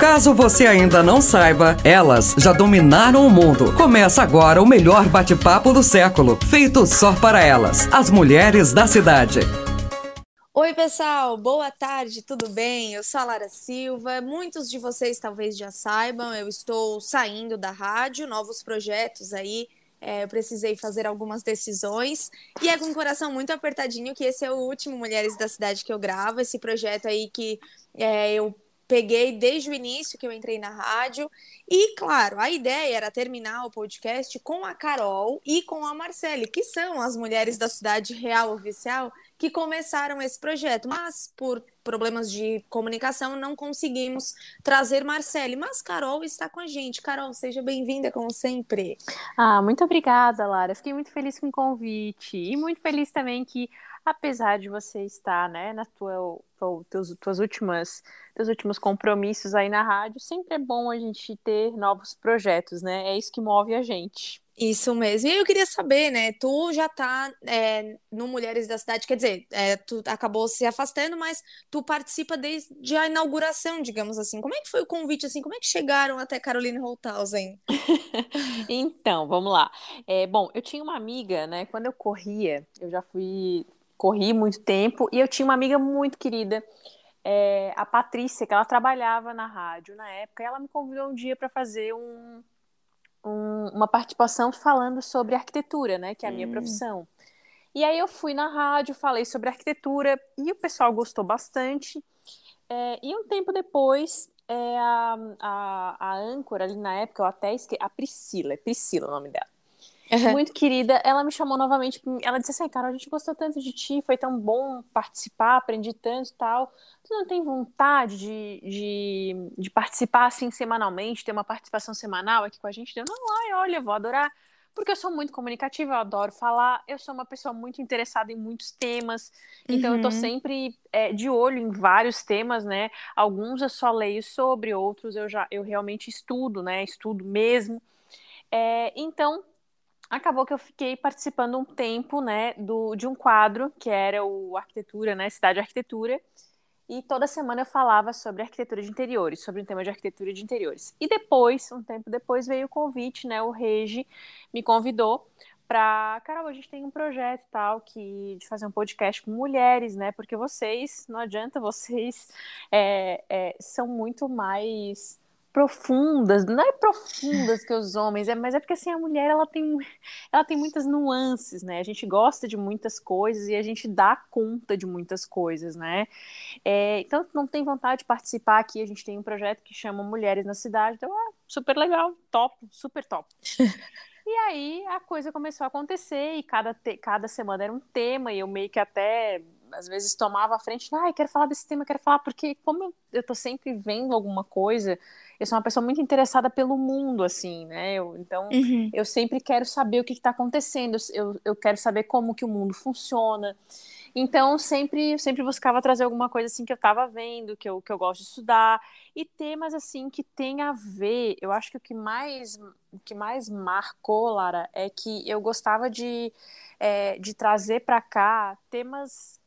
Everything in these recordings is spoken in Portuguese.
Caso você ainda não saiba, elas já dominaram o mundo. Começa agora o melhor bate-papo do século, feito só para elas, as mulheres da cidade. Oi, pessoal, boa tarde, tudo bem? Eu sou a Lara Silva. Muitos de vocês talvez já saibam, eu estou saindo da rádio, novos projetos aí. É, eu precisei fazer algumas decisões e é com o coração muito apertadinho que esse é o último Mulheres da Cidade que eu gravo. Esse projeto aí que é, eu peguei desde o início que eu entrei na rádio. E, claro, a ideia era terminar o podcast com a Carol e com a Marcele, que são as mulheres da cidade real oficial que começaram esse projeto. Mas, por problemas de comunicação, não conseguimos trazer Marcele. Mas Carol está com a gente. Carol, seja bem-vinda, como sempre. Ah, muito obrigada, Lara. Fiquei muito feliz com o convite. E muito feliz também que apesar de você estar, né, na tua, teus, tuas últimas, teus últimos compromissos aí na rádio, sempre é bom a gente ter novos projetos, né? É isso que move a gente. Isso mesmo. E eu queria saber, né? Tu já tá é, no Mulheres da Cidade, quer dizer, é, tu acabou se afastando, mas tu participa desde a inauguração, digamos assim. Como é que foi o convite, assim? Como é que chegaram até Caroline Holthausen? então, vamos lá. É, bom, eu tinha uma amiga, né? Quando eu corria, eu já fui corri muito tempo e eu tinha uma amiga muito querida, é, a Patrícia, que ela trabalhava na rádio na época, ela me convidou um dia para fazer um, um, uma participação falando sobre arquitetura, né, que é a minha hum. profissão. E aí eu fui na rádio, falei sobre arquitetura e o pessoal gostou bastante. É, e um tempo depois, é, a, a, a âncora ali na época, eu até esqueci, a Priscila, é Priscila o nome dela uhum. muito querida, ela me chamou novamente. Ela disse assim: Cara, a gente gostou tanto de ti, foi tão bom participar, aprendi tanto e tal. Tu não tem vontade de, de, de, participar assim semanalmente, ter uma participação semanal aqui com a gente? Eu, não, ai, olha, vou adorar. Porque eu sou muito comunicativa, eu adoro falar, eu sou uma pessoa muito interessada em muitos temas, então uhum. eu tô uhum. sempre é, de olho em vários temas, né? Alguns eu só leio sobre, outros eu já eu realmente estudo, né? Estudo mesmo. É, então, acabou que eu fiquei participando um tempo, né, do, de um quadro que era o Arquitetura, né, Cidade Arquitetura, e toda semana eu falava sobre arquitetura de interiores, sobre um tema de arquitetura de interiores. E depois, um tempo depois, veio o convite, né, o Regi me convidou para, Carol, a gente tem um projeto tal que de fazer um podcast com mulheres, né? Porque vocês, não adianta, vocês é, é, são muito mais profundas, não é profundas que os homens, é, mas é porque assim a mulher ela tem, ela tem muitas nuances, né? A gente gosta de muitas coisas e a gente dá conta de muitas coisas, né? É, então não tem vontade de participar aqui, a gente tem um projeto que chama Mulheres na Cidade, então é super legal, top, super top. E aí a coisa começou a acontecer e cada, te, cada semana era um tema e eu meio que até às vezes tomava a frente, ah, quero falar desse tema, quero falar, porque como eu, eu tô sempre vendo alguma coisa, eu sou uma pessoa muito interessada pelo mundo, assim, né? Eu, então, uhum. eu sempre quero saber o que está acontecendo, eu, eu quero saber como que o mundo funciona. Então, sempre, sempre buscava trazer alguma coisa assim que eu estava vendo, que eu, que eu gosto de estudar, e temas assim que tem a ver. Eu acho que o que mais, o que mais marcou, Lara, é que eu gostava de, é, de trazer para cá temas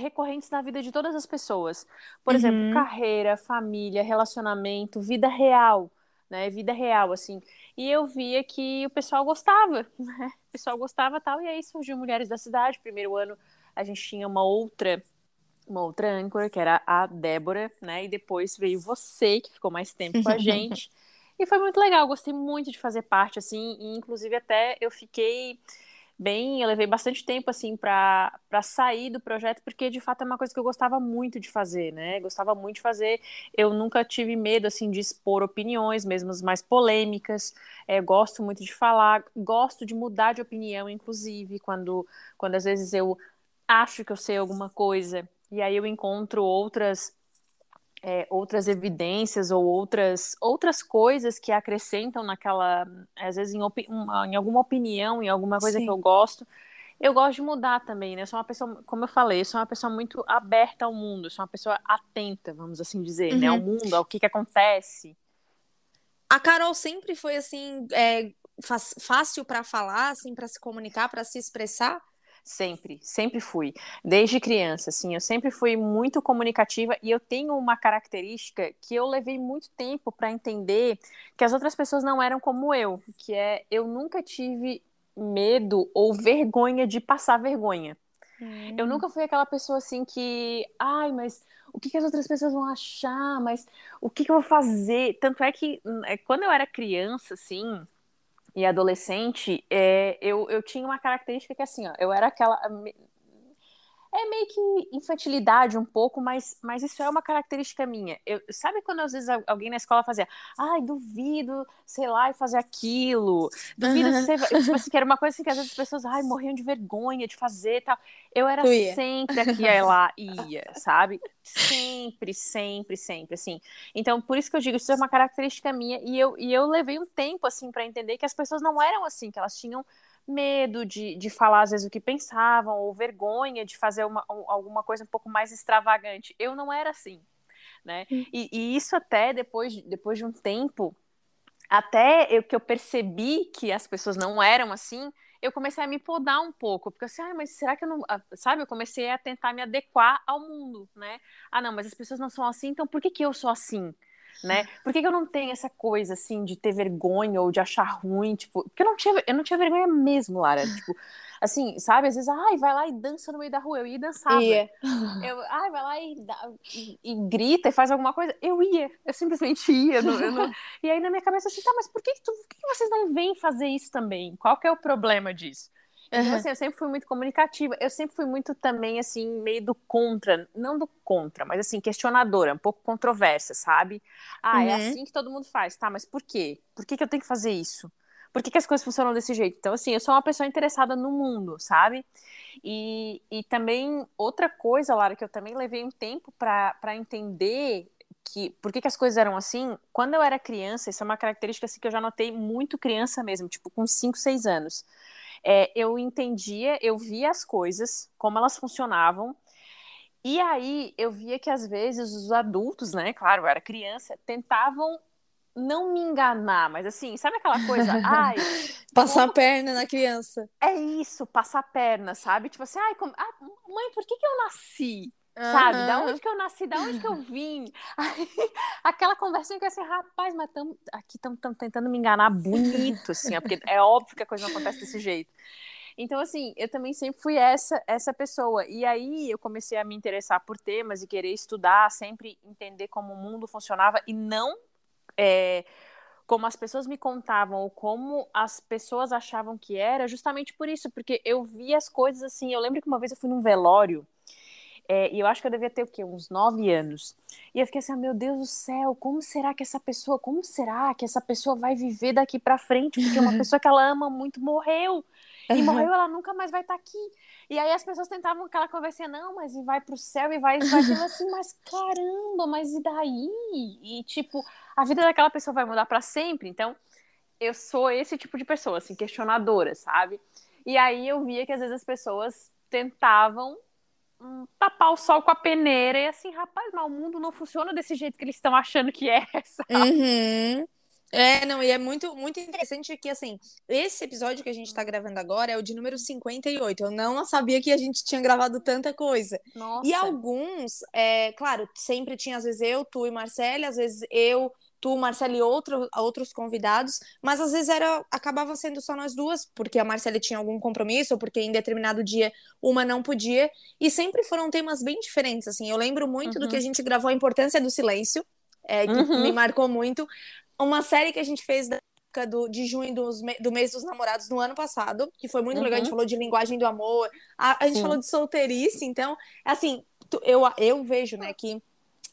recorrentes na vida de todas as pessoas. Por uhum. exemplo, carreira, família, relacionamento, vida real, né? Vida real, assim. E eu via que o pessoal gostava, né? O pessoal gostava tal. E aí surgiu Mulheres da Cidade. Primeiro ano a gente tinha uma outra uma outra âncora, que era a Débora, né? E depois veio você, que ficou mais tempo com a gente. e foi muito legal, gostei muito de fazer parte, assim, e inclusive até eu fiquei bem, eu levei bastante tempo assim para sair do projeto, porque de fato é uma coisa que eu gostava muito de fazer, né? Gostava muito de fazer. Eu nunca tive medo assim de expor opiniões, mesmo as mais polêmicas. É, gosto muito de falar, gosto de mudar de opinião, inclusive quando quando às vezes eu acho que eu sei alguma coisa e aí eu encontro outras é, outras evidências ou outras, outras coisas que acrescentam naquela, às vezes em, uma, em alguma opinião, em alguma coisa Sim. que eu gosto. Eu gosto de mudar também, né? Eu sou uma pessoa, como eu falei, eu sou uma pessoa muito aberta ao mundo, eu sou uma pessoa atenta, vamos assim dizer, uhum. né? Ao uhum. mundo, ao que, que acontece. A Carol sempre foi assim, é, fácil para falar, assim, para se comunicar, para se expressar? Sempre, sempre fui. Desde criança, assim, eu sempre fui muito comunicativa e eu tenho uma característica que eu levei muito tempo para entender que as outras pessoas não eram como eu, que é eu nunca tive medo ou vergonha de passar vergonha. Hum. Eu nunca fui aquela pessoa assim que, ai, mas o que, que, as outras pessoas vão achar, mas o que, que eu vou fazer? Tanto é que é, quando eu era criança, assim, e adolescente, é, eu, eu tinha uma característica que, assim, ó, eu era aquela é meio que infantilidade um pouco, mas, mas isso é uma característica minha. Eu, sabe quando às vezes alguém na escola fazia, ai, duvido, sei lá, e fazer aquilo, duvido uhum. ser. Tipo assim, que era uma coisa assim que às vezes as pessoas, ai, morriam de vergonha de fazer e tal. Eu era sempre aqui e lá ia, sabe? Sempre, sempre, sempre, assim. Então, por isso que eu digo, isso é uma característica minha, e eu, e eu levei um tempo, assim, para entender que as pessoas não eram assim, que elas tinham medo de, de falar às vezes o que pensavam, ou vergonha de fazer uma, alguma coisa um pouco mais extravagante. Eu não era assim, né? E, e isso até depois, depois de um tempo, até eu, que eu percebi que as pessoas não eram assim, eu comecei a me podar um pouco, porque assim, ah, mas será que eu não. Ah, sabe, eu comecei a tentar me adequar ao mundo, né? Ah, não, mas as pessoas não são assim, então por que, que eu sou assim? Né? Por que, que, eu não tenho essa coisa, assim, de ter vergonha ou de achar ruim, tipo... Porque eu não tinha, eu não tinha vergonha mesmo, Lara, tipo... Assim, sabe? Às vezes, ai, vai lá e dança no meio da rua. Eu ia e dançava. Ia. Eu, ai, vai lá e, e, e, grita e faz alguma coisa. Eu ia. Eu simplesmente ia. Eu eu não... E aí na minha cabeça assim, tá, mas por que, que, tu, por que vocês não vêm fazer isso também? Qual que é o problema disso? Então, assim, eu sempre fui muito comunicativa. Eu sempre fui muito também, assim, meio do contra. Não do contra, mas, assim, questionadora, um pouco controversa, sabe? Ah, é uhum. é assim que todo mundo faz. Tá, mas por quê? Por que, que eu tenho que fazer isso? Por que, que as coisas funcionam desse jeito? Então, assim, eu sou uma pessoa interessada no mundo, sabe? E, e também, outra coisa, Lara, que eu também levei um tempo para entender que por que, que, as coisas eram assim, quando eu era criança, isso é uma característica assim, que eu já notei muito criança mesmo, tipo com 5, 6 anos é, eu entendia, eu via as coisas, como elas funcionavam, e aí eu via que às vezes os adultos, né, claro, eu era criança, tentavam não me enganar, mas assim, sabe aquela coisa? Ai, passar como... a perna na criança. É isso, passar a perna, sabe? Tipo assim, ai, como... ah, mãe, por que, que eu nasci? Uhum. Sabe? Da onde que eu nasci, da onde que eu vim? Aí, aquela conversinha que assim, rapaz, mas tamo, aqui estamos tentando me enganar bonito, assim, ó, porque é óbvio que a coisa não acontece desse jeito. Então, assim, eu também sempre fui essa, essa pessoa. E aí eu comecei a me interessar por temas e querer estudar, sempre entender como o mundo funcionava e não é, como as pessoas me contavam ou como as pessoas achavam que era, justamente por isso, porque eu via as coisas assim. Eu lembro que uma vez eu fui num velório é, e eu acho que eu devia ter o quê? Uns nove anos. E eu fiquei assim, ah, meu Deus do céu, como será que essa pessoa, como será que essa pessoa vai viver daqui para frente? Porque uma pessoa que ela ama muito morreu. E morreu, ela nunca mais vai estar tá aqui. E aí as pessoas tentavam aquela conversinha, não, mas e vai pro céu e vai, e vai assim, mas caramba, mas e daí? E tipo, a vida daquela pessoa vai mudar para sempre. Então, eu sou esse tipo de pessoa, assim, questionadora, sabe? E aí eu via que às vezes as pessoas tentavam um, tapar o sol com a peneira e assim, rapaz, mas o mundo não funciona desse jeito que eles estão achando que é? Uhum. É, não, e é muito, muito interessante que, assim, esse episódio que a gente tá gravando agora é o de número 58. Eu não sabia que a gente tinha gravado tanta coisa. Nossa. E alguns, é, claro, sempre tinha, às vezes, eu, tu e Marcele, às vezes eu, tu, Marcela e outro, outros convidados, mas às vezes era acabava sendo só nós duas, porque a Marcela tinha algum compromisso, ou porque em determinado dia uma não podia, e sempre foram temas bem diferentes, assim, eu lembro muito uhum. do que a uhum. gente gravou, a importância do silêncio, é, que uhum. me marcou muito, uma série que a gente fez da do, de junho dos, do mês dos namorados no ano passado, que foi muito uhum. legal. A gente uhum. falou de linguagem do amor, a, a gente falou de solteirice, então, assim, eu, eu vejo, né, que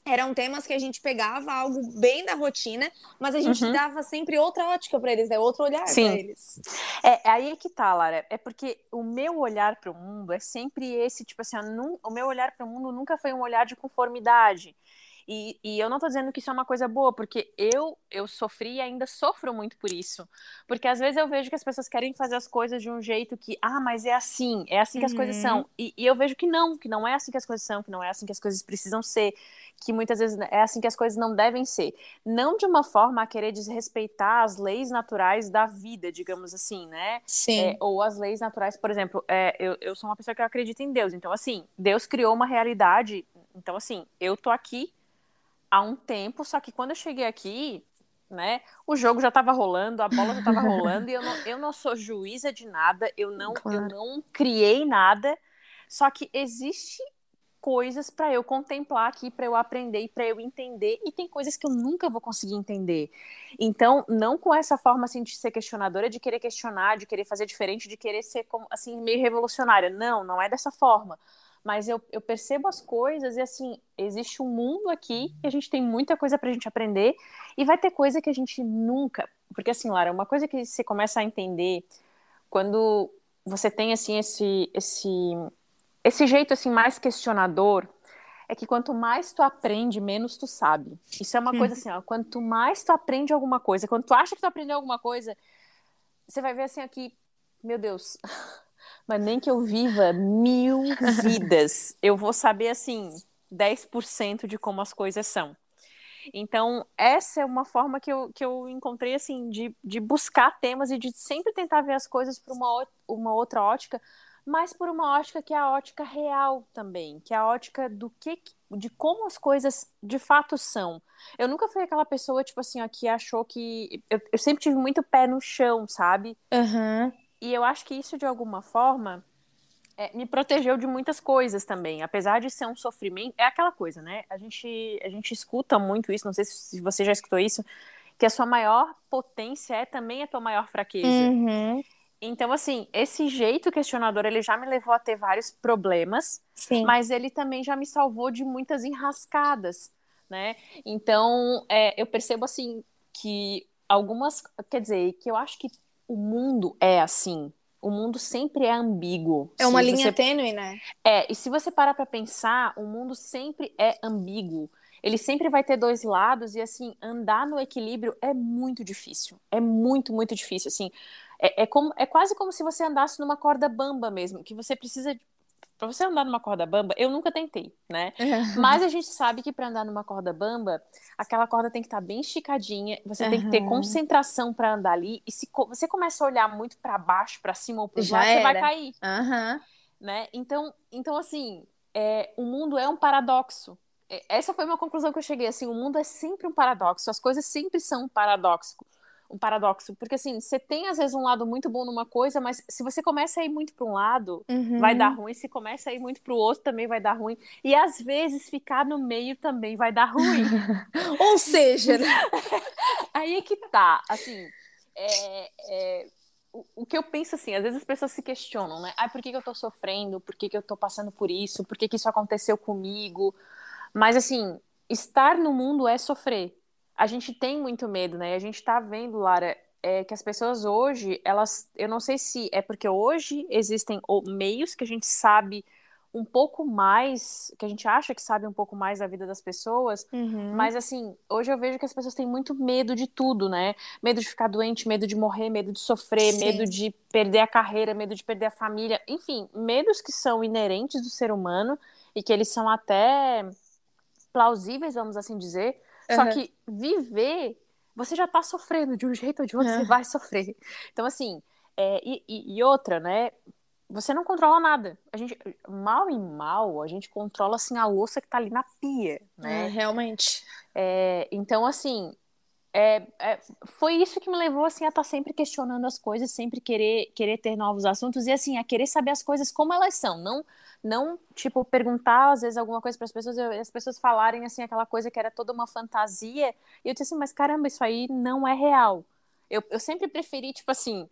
eram temas que a gente pegava algo bem da rotina, mas a gente uhum. dava sempre outra ótica para eles, né? outro olhar para eles. É, é, aí que tá, Lara. É porque o meu olhar para o mundo é sempre esse, tipo assim, o meu olhar para o mundo nunca foi um olhar de conformidade. E, e eu não tô dizendo que isso é uma coisa boa, porque eu, eu sofri e ainda sofro muito por isso. Porque às vezes eu vejo que as pessoas querem fazer as coisas de um jeito que, ah, mas é assim, é assim que as coisas são. Uhum. E, e eu vejo que não, que não é assim que as coisas são, que não é assim que as coisas precisam ser, que muitas vezes é assim que as coisas não devem ser. Não de uma forma a querer desrespeitar as leis naturais da vida, digamos assim, né? Sim. É, ou as leis naturais, por exemplo, é, eu, eu sou uma pessoa que acredita em Deus, então assim, Deus criou uma realidade, então assim, eu tô aqui há um tempo, só que quando eu cheguei aqui, né, o jogo já estava rolando, a bola já estava rolando, e eu não, eu não sou juíza de nada, eu não, claro. eu não criei nada, só que existe coisas para eu contemplar aqui, para eu aprender e para eu entender, e tem coisas que eu nunca vou conseguir entender. Então, não com essa forma assim de ser questionadora, de querer questionar, de querer fazer diferente, de querer ser como, assim meio revolucionária. Não, não é dessa forma mas eu, eu percebo as coisas e assim, existe um mundo aqui e a gente tem muita coisa pra gente aprender e vai ter coisa que a gente nunca. Porque assim, Lara, uma coisa que você começa a entender quando você tem assim esse esse esse jeito assim mais questionador é que quanto mais tu aprende, menos tu sabe. Isso é uma coisa assim, ó, quanto mais tu aprende alguma coisa, quando tu acha que tu aprendeu alguma coisa, você vai ver assim aqui, meu Deus, mas nem que eu viva mil vidas, eu vou saber, assim, 10% de como as coisas são. Então, essa é uma forma que eu, que eu encontrei, assim, de, de buscar temas e de sempre tentar ver as coisas por uma, uma outra ótica, mas por uma ótica que é a ótica real também, que é a ótica do que, de como as coisas de fato são. Eu nunca fui aquela pessoa, tipo assim, ó, que achou que. Eu, eu sempre tive muito pé no chão, sabe? Uhum. E eu acho que isso, de alguma forma, é, me protegeu de muitas coisas também. Apesar de ser um sofrimento, é aquela coisa, né? A gente, a gente escuta muito isso, não sei se você já escutou isso, que a sua maior potência é também a tua maior fraqueza. Uhum. Então, assim, esse jeito questionador, ele já me levou a ter vários problemas, Sim. mas ele também já me salvou de muitas enrascadas, né? Então, é, eu percebo, assim, que algumas, quer dizer, que eu acho que o mundo é assim. O mundo sempre é ambíguo. É uma linha você... tênue, né? É, e se você parar para pensar, o mundo sempre é ambíguo. Ele sempre vai ter dois lados e assim, andar no equilíbrio é muito difícil. É muito, muito difícil, assim. É, é, como, é quase como se você andasse numa corda bamba mesmo, que você precisa para você andar numa corda bamba, eu nunca tentei, né? É. Mas a gente sabe que para andar numa corda bamba, aquela corda tem que estar tá bem esticadinha, você uhum. tem que ter concentração para andar ali, e se você começa a olhar muito para baixo, para cima ou para os lados, você vai cair. Uhum. Né? Então, então assim, é, o mundo é um paradoxo. Essa foi uma conclusão que eu cheguei, assim, o mundo é sempre um paradoxo, as coisas sempre são um paradoxo um paradoxo, porque assim, você tem às vezes um lado muito bom numa coisa, mas se você começa a ir muito para um lado, uhum. vai dar ruim, se começa a ir muito para o outro, também vai dar ruim, e às vezes ficar no meio também vai dar ruim. Ou seja, né? aí é que tá, assim, é, é, o, o, que eu penso assim, às vezes as pessoas se questionam, né? Ah, por que, que eu tô sofrendo? Por que, que eu tô passando por isso? Por que, que isso aconteceu comigo? Mas assim, estar no mundo é sofrer a gente tem muito medo, né? A gente tá vendo, Lara, é, que as pessoas hoje, elas, eu não sei se é porque hoje existem meios que a gente sabe um pouco mais, que a gente acha que sabe um pouco mais da vida das pessoas, uhum. mas assim, hoje eu vejo que as pessoas têm muito medo de tudo, né? Medo de ficar doente, medo de morrer, medo de sofrer, Sim. medo de perder a carreira, medo de perder a família, enfim, medos que são inerentes do ser humano e que eles são até plausíveis, vamos assim dizer, só que viver, você já tá sofrendo de um jeito ou de outro, você vai sofrer. Então, assim, é, e, e, outra, né? Você não controla nada. A gente, mal e mal, a gente controla, assim, a louça que tá ali na pia, né? É, realmente. É, então, assim, é, é, foi isso que me levou assim a estar tá sempre questionando as coisas, sempre querer querer ter novos assuntos e assim a querer saber as coisas como elas são, não não tipo perguntar às vezes alguma coisa para as pessoas e as pessoas falarem assim aquela coisa que era toda uma fantasia e eu disse assim, mas caramba, isso aí não é real. Eu, eu sempre preferi tipo assim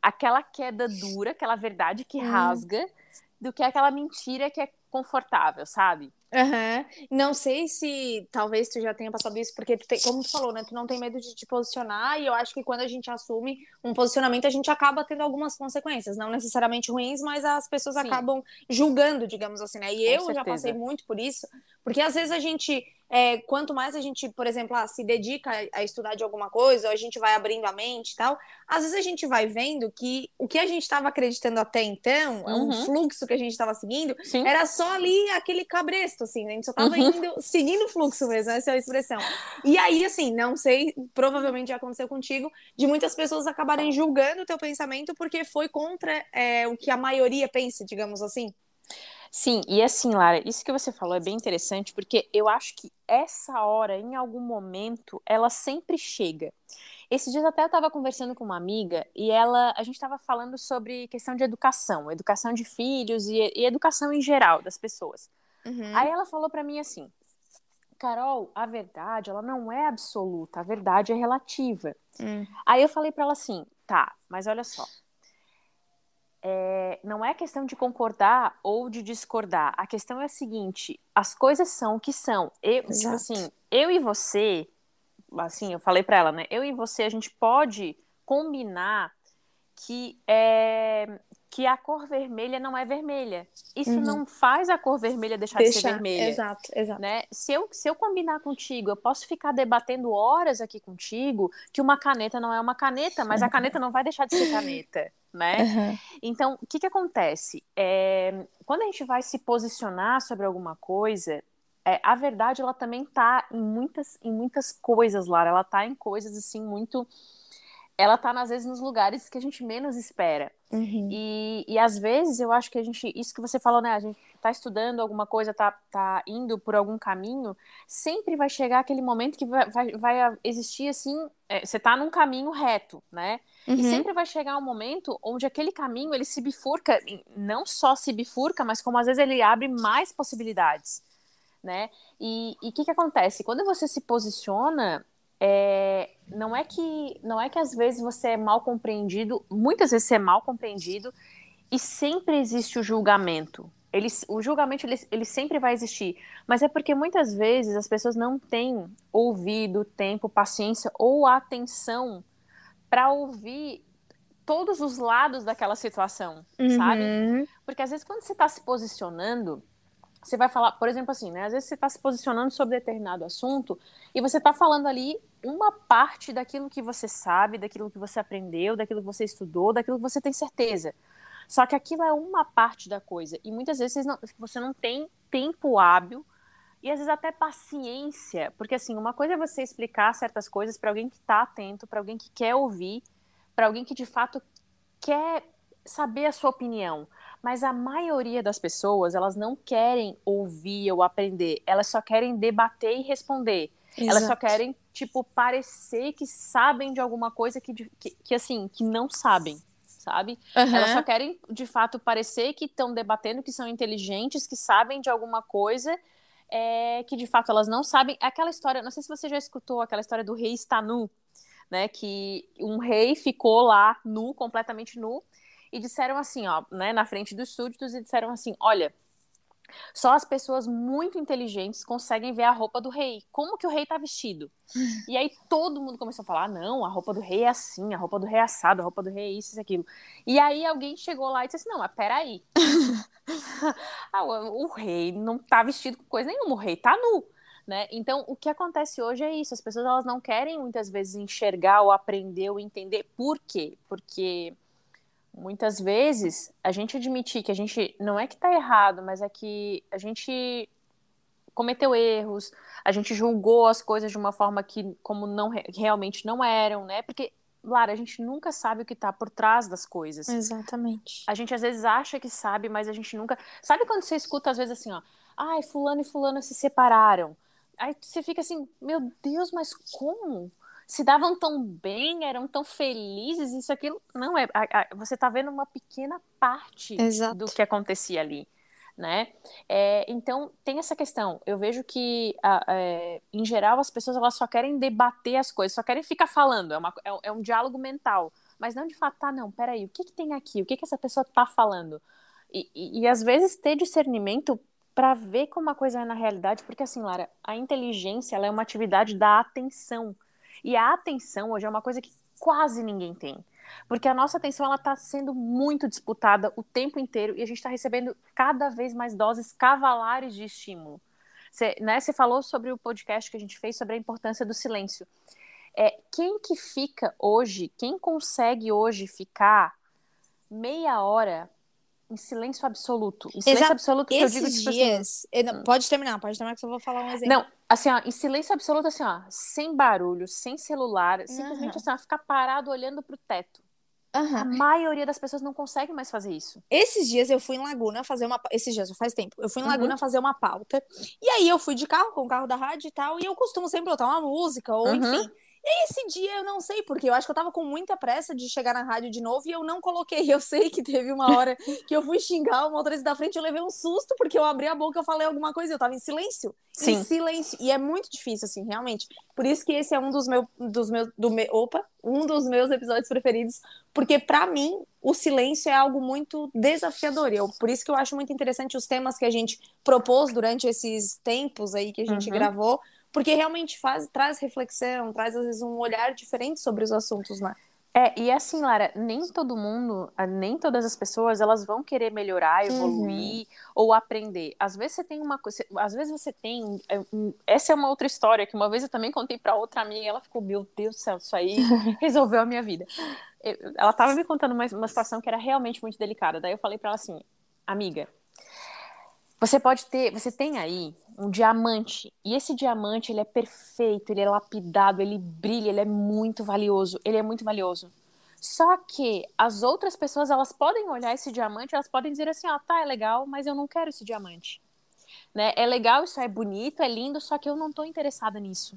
aquela queda dura, aquela verdade que hum. rasga, do que aquela mentira que é confortável, sabe? Uhum. Não sei se talvez tu já tenha passado isso, porque tu tem, como tu falou, né? Tu não tem medo de te posicionar, e eu acho que quando a gente assume um posicionamento, a gente acaba tendo algumas consequências, não necessariamente ruins, mas as pessoas Sim. acabam julgando, digamos assim, né? E Com eu certeza. já passei muito por isso, porque às vezes a gente é, quanto mais a gente, por exemplo, ah, se dedica a, estudar de alguma coisa, ou a gente vai abrindo a mente e tal, às vezes a gente vai vendo que o que a gente estava acreditando até então, uhum. um fluxo que a gente estava seguindo, Sim. era só ali aquele cabresto, assim, né? a gente só estava uhum. indo, seguindo o fluxo mesmo, essa é a expressão. E aí, assim, não sei, provavelmente já aconteceu contigo, de muitas pessoas acabarem julgando o teu pensamento porque foi contra é, o que a maioria pensa, digamos assim. Sim, e assim, Lara, isso que você falou é bem interessante, porque eu acho que essa hora, em algum momento, ela sempre chega. Esses dias até eu estava conversando com uma amiga e ela, a gente estava falando sobre questão de educação, educação de filhos e, e educação em geral das pessoas. Uhum. Aí ela falou para mim assim, Carol, a verdade, ela não é absoluta, a verdade é relativa. Hum. Aí eu falei para ela assim, tá, mas olha só, é, não é questão de concordar ou de discordar. A questão é a seguinte: as coisas são o que são. Eu, tipo assim, eu e você, assim, eu falei para ela, né? Eu e você, a gente pode combinar que é, que a cor vermelha não é vermelha. Isso uhum. não faz a cor vermelha deixar, de ser vermelha. Exato, exato. Né? Se, eu, se eu combinar contigo, eu posso ficar debatendo horas aqui contigo que uma caneta não é uma caneta, mas a caneta não vai deixar de ser caneta. Né? Uhum. Então, o que, que acontece? É, quando a gente vai se posicionar sobre alguma coisa, é, a verdade ela também está em muitas, em muitas coisas, Lara. Ela está em coisas assim muito ela tá, às vezes, nos lugares que a gente menos espera. Uhum. E, e às vezes eu acho que a gente, isso que você falou, né? A gente tá estudando alguma coisa, tá, tá indo por algum caminho, sempre vai chegar aquele momento que vai, vai, vai existir assim, é, você tá num caminho reto, né? Uhum. E sempre vai chegar um momento onde aquele caminho ele se bifurca, não só se bifurca, mas como às vezes ele abre mais possibilidades. Né? E o que, que acontece? Quando você se posiciona é, não é que não é que às vezes você é mal compreendido, muitas vezes você é mal compreendido e sempre existe o julgamento. Ele, o julgamento ele, ele sempre vai existir, mas é porque muitas vezes as pessoas não têm ouvido, tempo, paciência ou atenção para ouvir todos os lados daquela situação, uhum. sabe? Porque às vezes quando você está se posicionando, você vai falar, por exemplo, assim, né? Às vezes você está se posicionando sobre determinado assunto e você está falando ali uma parte daquilo que você sabe, daquilo que você aprendeu, daquilo que você estudou, daquilo que você tem certeza. Só que aquilo é uma parte da coisa. E muitas vezes não, você não tem tempo hábil e às vezes até paciência. Porque, assim, uma coisa é você explicar certas coisas para alguém que está atento, para alguém que quer ouvir, para alguém que de fato quer saber a sua opinião. Mas a maioria das pessoas, elas não querem ouvir ou aprender, elas só querem debater e responder. Exato. Elas só querem, tipo, parecer que sabem de alguma coisa que, que, que assim, que não sabem, sabe? Uhum. Elas só querem, de fato, parecer que estão debatendo, que são inteligentes, que sabem de alguma coisa, é, que de fato elas não sabem. Aquela história, não sei se você já escutou aquela história do rei está nu, né? Que um rei ficou lá nu, completamente nu, e disseram assim, ó, né, na frente dos súditos, e disseram assim: olha só as pessoas muito inteligentes conseguem ver a roupa do rei. Como que o rei tá vestido? E aí todo mundo começou a falar: ah, não, a roupa do rei é assim, a roupa do rei é assado, a roupa do rei é isso, isso, aquilo. E aí alguém chegou lá e disse assim: não, mas peraí. ah, o, o rei não tá vestido com coisa nenhuma, o rei tá nu. Né? Então, o que acontece hoje é isso. As pessoas elas não querem muitas vezes enxergar ou aprender ou entender. Por quê? Porque muitas vezes a gente admitir que a gente não é que está errado, mas é que a gente cometeu erros, a gente julgou as coisas de uma forma que como não realmente não eram, né? Porque Lara, a gente nunca sabe o que está por trás das coisas. Exatamente. A gente às vezes acha que sabe, mas a gente nunca. Sabe quando você escuta às vezes assim, ó, ai, fulano e fulano se separaram. Aí você fica assim, meu Deus, mas como? Se davam tão bem, eram tão felizes, isso, aquilo. Não, é, a, a, você está vendo uma pequena parte Exato. do que acontecia ali. Né? É, então tem essa questão. Eu vejo que, é, em geral, as pessoas elas só querem debater as coisas, só querem ficar falando. É, uma, é, é um diálogo mental, mas não de fato, tá, não, peraí, o que, que tem aqui? O que, que essa pessoa está falando? E, e, e, às vezes ter discernimento para ver como a coisa é na realidade, porque assim, Lara, a inteligência ela é uma atividade da atenção. E a atenção hoje é uma coisa que quase ninguém tem. Porque a nossa atenção ela está sendo muito disputada o tempo inteiro e a gente está recebendo cada vez mais doses cavalares de estímulo. Você, né, falou sobre o podcast que a gente fez sobre a importância do silêncio. É, quem que fica hoje, quem consegue hoje ficar meia hora em silêncio absoluto. Em silêncio Exato. absoluto que Esses eu digo, tipo dias. assim. não- Pode terminar, pode terminar que eu vou falar um exemplo. Não, assim, ó, em silêncio absoluto, assim, ó, sem barulho, sem celular, simplesmente assim, ó, ficar parado olhando pro teto. A Aham. maioria das pessoas não consegue mais fazer isso. Esses dias eu fui em Laguna fazer uma. Esses dias, faz tempo. Eu fui em Uhum. Laguna fazer uma pauta. E aí eu fui de carro, com o carro da rádio e tal. E eu costumo sempre botar uma música, ou Uhum. enfim. Esse dia eu não sei porque. Eu acho que eu tava com muita pressa de chegar na rádio de novo e eu não coloquei. Eu sei que teve uma hora que eu fui xingar o motorista da frente. Eu levei um susto porque eu abri a boca e eu falei alguma coisa. e Eu tava em silêncio. Sim. Em silêncio. E é muito difícil, assim, realmente. Por isso que esse é um dos meus. Dos meus do me, opa! Um dos meus episódios preferidos. Porque, pra mim, o silêncio é algo muito desafiador. E eu, por isso que eu acho muito interessante os temas que a gente propôs durante esses tempos aí que a gente Uhum. gravou. Porque realmente faz, traz reflexão, traz, às vezes, um olhar diferente sobre os assuntos, né? É, e assim, Lara, nem todo mundo, ah, nem todas as pessoas, elas vão querer melhorar, evoluir ou aprender. Às vezes você tem uma coisa, às vezes você tem, é, essa é uma outra história que uma vez eu também contei para outra amiga, e ela ficou, meu Deus do céu, isso aí resolveu a minha vida. Eu- ela tava me contando uma, uma situação que era realmente muito delicada. Daí eu falei para ela assim, amiga, você pode ter, você tem aí um diamante, e esse diamante, ele é perfeito, ele é lapidado, ele brilha, ele é muito valioso, ele é muito valioso. Só que as outras pessoas, elas podem olhar esse diamante, elas podem dizer assim, ó, tá, é legal, mas eu não quero esse diamante. Né? É legal, isso é bonito, é lindo, só que eu não tô interessada nisso.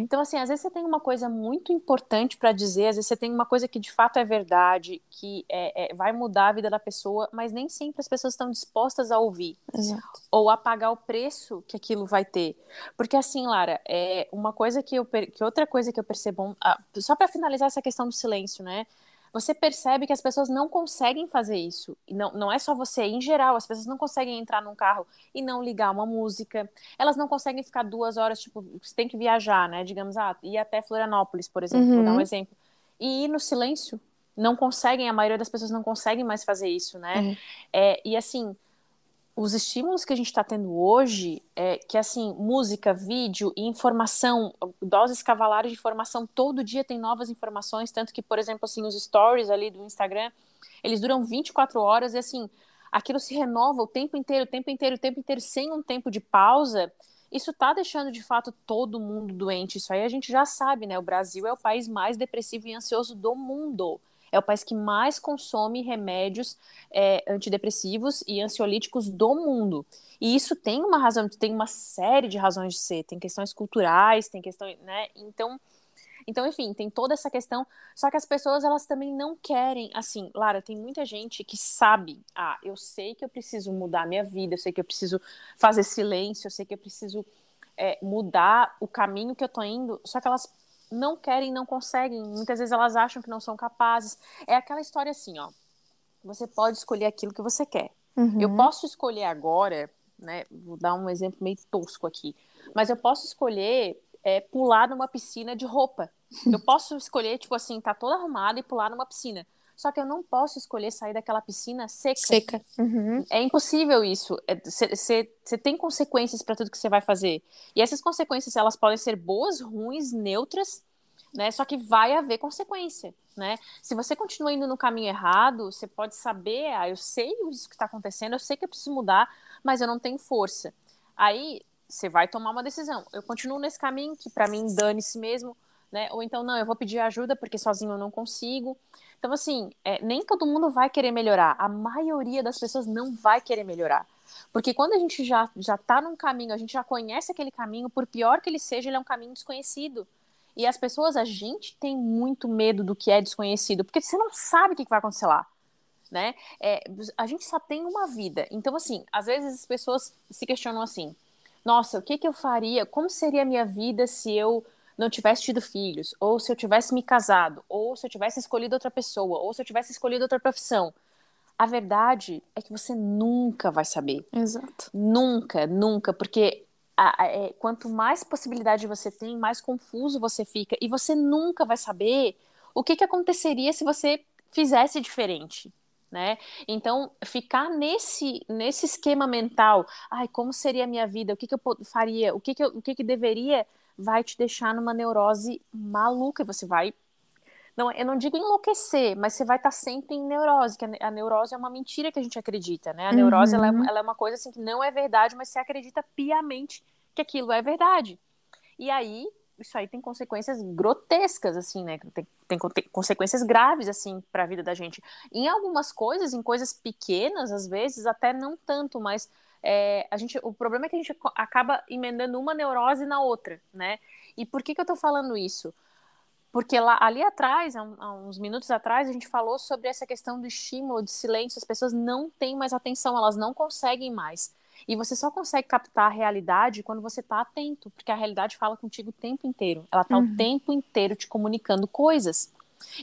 Então, assim, às vezes você tem uma coisa muito importante para dizer, às vezes você tem uma coisa que de fato é verdade, que é, é- vai mudar a vida da pessoa, mas nem sempre as pessoas estão dispostas a ouvir Exato. ou a pagar o preço que aquilo vai ter. Porque assim, Lara, é uma coisa que eu que outra coisa que eu percebo, ah, só para finalizar essa questão do silêncio, né? Você percebe que as pessoas não conseguem fazer isso. E não, não é só você, em geral, as pessoas não conseguem entrar num carro e não ligar uma música. Elas não conseguem ficar duas horas, tipo, você tem que viajar, né? Digamos, ah, ir até Florianópolis, por exemplo, vou dar um Uhum. exemplo. E ir no silêncio. Não conseguem, a maioria das pessoas não conseguem mais fazer isso, né? É, e assim, os estímulos que a gente está tendo hoje, é que assim, música, vídeo e informação, doses cavalares de informação, todo dia tem novas informações, tanto que, por exemplo, assim, os stories ali do Instagram, eles duram 24 horas e assim, aquilo se renova o tempo inteiro, o tempo inteiro, o tempo inteiro, sem um tempo de pausa. Isso tá deixando de fato todo mundo doente. Isso aí a gente já sabe, né? O Brasil é o país mais depressivo e ansioso do mundo. É o país que mais consome remédios é, antidepressivos e ansiolíticos do mundo. E isso tem uma razão, tem uma série de razões de ser. Tem questões culturais, tem questões, né? Então, então, enfim, tem toda essa questão. Só que as pessoas, elas também não querem, assim, Lara, tem muita gente que sabe, ah, eu sei que eu preciso mudar minha vida, eu sei que eu preciso fazer silêncio, eu sei que eu preciso é, mudar o caminho que eu tô indo, só que elas não querem, não conseguem. Muitas vezes elas acham que não são capazes. É aquela história assim, ó. Você pode escolher aquilo que você quer. Uhum. Eu posso escolher agora, né? Vou dar um exemplo meio tosco aqui, mas eu posso escolher é, pular numa piscina de roupa. Eu posso escolher, tipo assim, tá toda arrumada e pular numa piscina. Só que eu não posso escolher sair daquela piscina seca. Seca. Uhum. É impossível isso. Você tem consequências para tudo que você vai fazer. E essas consequências, elas podem ser boas, ruins, neutras, né? Só que vai haver consequência, né? Se você continua indo no caminho errado, você pode saber, ah, eu sei isso que está acontecendo, eu sei que eu preciso mudar, mas eu não tenho força. Aí você vai tomar uma decisão. Eu continuo nesse caminho que para mim dane-se mesmo, né? Ou então não, eu vou pedir ajuda porque sozinho eu não consigo. Então assim, é, nem todo mundo vai querer melhorar. A maioria das pessoas não vai querer melhorar. Porque quando a gente já já tá num caminho, a gente já conhece aquele caminho, por pior que ele seja, ele é um caminho desconhecido. E as pessoas, a gente tem muito medo do que é desconhecido, porque você não sabe o que vai acontecer lá, né? É, a gente só tem uma vida. Então, assim, às vezes as pessoas se questionam assim: nossa, o que, que eu faria? Como seria a minha vida se eu não tivesse tido filhos? Ou se eu tivesse me casado? Ou se eu tivesse escolhido outra pessoa? Ou se eu tivesse escolhido outra profissão? A verdade é que você nunca vai saber. Exato. Nunca, nunca, porque a, a, é, quanto mais possibilidade você tem, mais confuso você fica. E você nunca vai saber o que, que aconteceria se você fizesse diferente. né? Então, ficar nesse, nesse esquema mental, ai, como seria a minha vida? O que, que eu faria? O que, que, eu, o que, que deveria? Vai te deixar numa neurose maluca. Você vai. Não, eu não digo enlouquecer, mas você vai estar sempre em neurose, que a, neurose é uma mentira que a gente acredita, né? A neurose uhum. ela, é, ela é uma coisa assim que não é verdade, mas você acredita piamente que aquilo é verdade. E aí isso aí tem consequências grotescas, assim, né? Tem, tem, tem consequências graves, assim, para a vida da gente. Em algumas coisas, em coisas pequenas, às vezes, até não tanto, mas é, a gente, o problema é que a gente acaba emendando uma neurose na outra, né? E por que, que eu tô falando isso? Porque lá, ali atrás, há uns minutos atrás, a gente falou sobre essa questão do estímulo, de silêncio. As pessoas não têm mais atenção, elas não conseguem mais. E você só consegue captar a realidade quando você está atento, porque a realidade fala contigo o tempo inteiro. Ela está uhum. o tempo inteiro te comunicando coisas.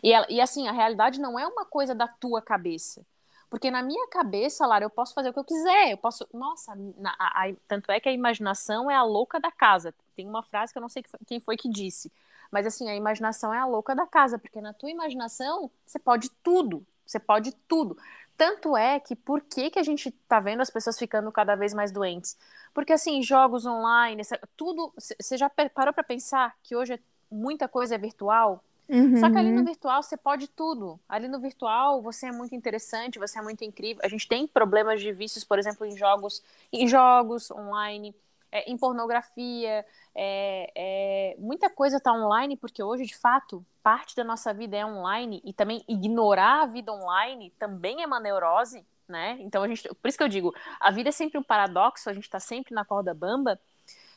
E, ela, e assim, a realidade não é uma coisa da tua cabeça. Porque na minha cabeça, Lara, eu posso fazer o que eu quiser. Eu posso. Nossa, na, a, a, tanto é que a imaginação é a louca da casa. Tem uma frase que eu não sei quem foi que disse. Mas assim, a imaginação é a louca da casa, porque na tua imaginação você pode tudo. Você pode tudo. Tanto é que por que, que a gente tá vendo as pessoas ficando cada vez mais doentes? Porque assim, jogos online, tudo. Você já parou para pensar que hoje é, muita coisa é virtual? Uhum. Só que ali no virtual você pode tudo. Ali no virtual você é muito interessante, você é muito incrível. A gente tem problemas de vícios, por exemplo, em jogos, em jogos online, é, em pornografia, é, é, muita coisa está online, porque hoje, de fato, parte da nossa vida é online e também ignorar a vida online também é uma neurose, né? Então, a gente, por isso que eu digo, a vida é sempre um paradoxo, a gente está sempre na corda bamba.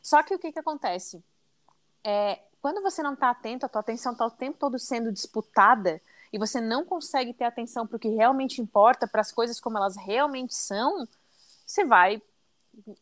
Só que o que, que acontece? É, quando você não está atento, a tua atenção está o tempo todo sendo disputada e você não consegue ter atenção para o que realmente importa, para as coisas como elas realmente são, você vai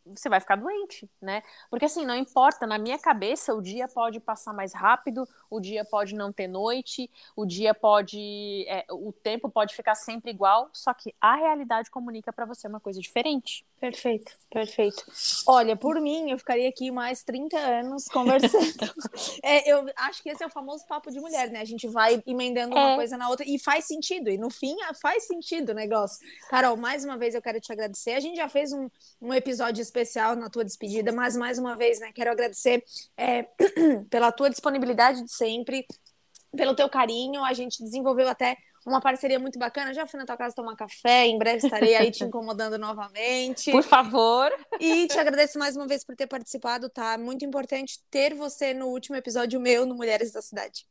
você vai ficar doente, né? Porque assim, não importa, na minha cabeça o dia pode passar mais rápido, o dia pode não ter noite, o dia pode. É, o tempo pode ficar sempre igual, só que a realidade comunica para você uma coisa diferente. Perfeito, perfeito. Olha, por mim, eu ficaria aqui mais 30 anos conversando. é, eu acho que esse é o famoso papo de mulher, né? A gente vai emendando é. uma coisa na outra e faz sentido. E no fim, faz sentido o negócio. Carol, mais uma vez eu quero te agradecer. A gente já fez um, um episódio especial na tua despedida, mas mais uma vez, né? Quero agradecer é, pela tua disponibilidade de sempre, pelo teu carinho. A gente desenvolveu até uma parceria muito bacana. Já fui na tua casa tomar café, em breve estarei aí te incomodando novamente. Por favor. E te agradeço mais uma vez por ter participado, tá? Muito importante ter você no último episódio meu no Mulheres da Cidade.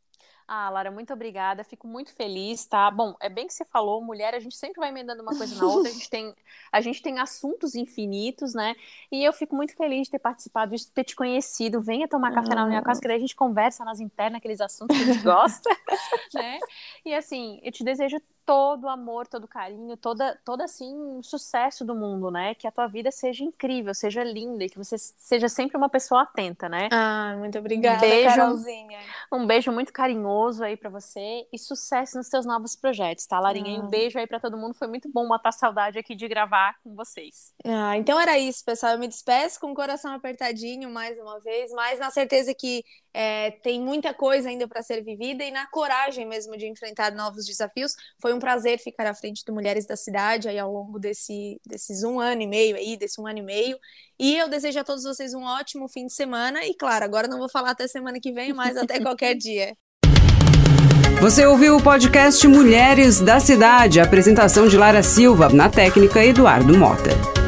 Ah, Lara, muito obrigada. Fico muito feliz, tá? Bom, é bem que você falou, mulher, a gente sempre vai emendando uma coisa na outra, a gente tem, a gente tem assuntos infinitos, né? E eu fico muito feliz de ter participado, de ter te conhecido. Venha tomar café na minha casa, que daí a gente conversa nas internas, aqueles assuntos que a gente gosta, né? E assim, eu te desejo todo o amor, todo o carinho, toda, todo assim, sucesso do mundo, né? Que a tua vida seja incrível, seja linda e que você seja sempre uma pessoa atenta, né? Ah, muito obrigada, um beijo, Carolzinha. Um beijo muito carinhoso aí para você e sucesso nos seus novos projetos, tá, Larinha? Ah. Um beijo aí para todo mundo. Foi muito bom matar saudade aqui de gravar com vocês. Ah, então era isso, pessoal. Eu me despeço com o coração apertadinho mais uma vez, mas na certeza que é, tem muita coisa ainda para ser vivida e na coragem mesmo de enfrentar novos desafios. Foi um prazer ficar à frente do Mulheres da Cidade aí ao longo desse, desses um ano e meio aí, desse um ano e meio. E eu desejo a todos vocês um ótimo fim de semana. E claro, agora não vou falar até semana que vem, mas até qualquer dia. Você ouviu o podcast Mulheres da Cidade, apresentação de Lara Silva, na técnica Eduardo Mota.